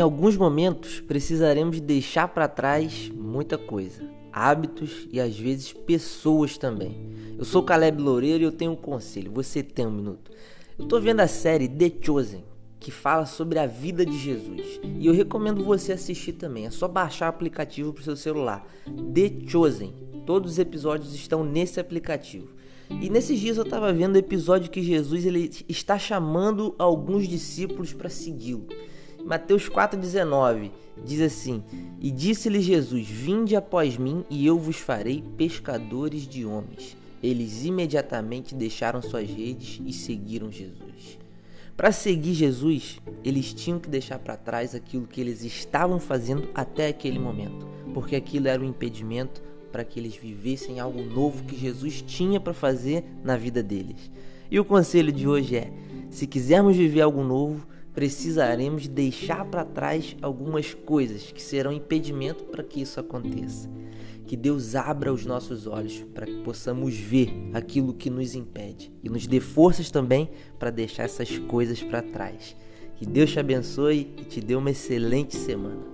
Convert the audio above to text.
alguns momentos precisaremos deixar para trás muita coisa, hábitos e às vezes pessoas também. Eu sou Caleb Loureiro e eu tenho um conselho. Você tem um minuto. Eu tô vendo a série The Chosen, que fala sobre a vida de Jesus. E eu recomendo você assistir também. É só baixar o aplicativo para o seu celular. The Chosen. Todos os episódios estão nesse aplicativo. E nesses dias eu estava vendo o episódio que Jesus ele está chamando alguns discípulos para segui-lo. Mateus 4,19 diz assim: E disse-lhe Jesus: Vinde após mim, e eu vos farei pescadores de homens. Eles imediatamente deixaram suas redes e seguiram Jesus. Para seguir Jesus, eles tinham que deixar para trás aquilo que eles estavam fazendo até aquele momento, porque aquilo era um impedimento para que eles vivessem algo novo que Jesus tinha para fazer na vida deles. E o conselho de hoje é: se quisermos viver algo novo, precisaremos deixar para trás algumas coisas que serão impedimento para que isso aconteça. Que Deus abra os nossos olhos para que possamos ver aquilo que nos impede e nos dê forças também para deixar essas coisas para trás. Que Deus te abençoe e te dê uma excelente semana.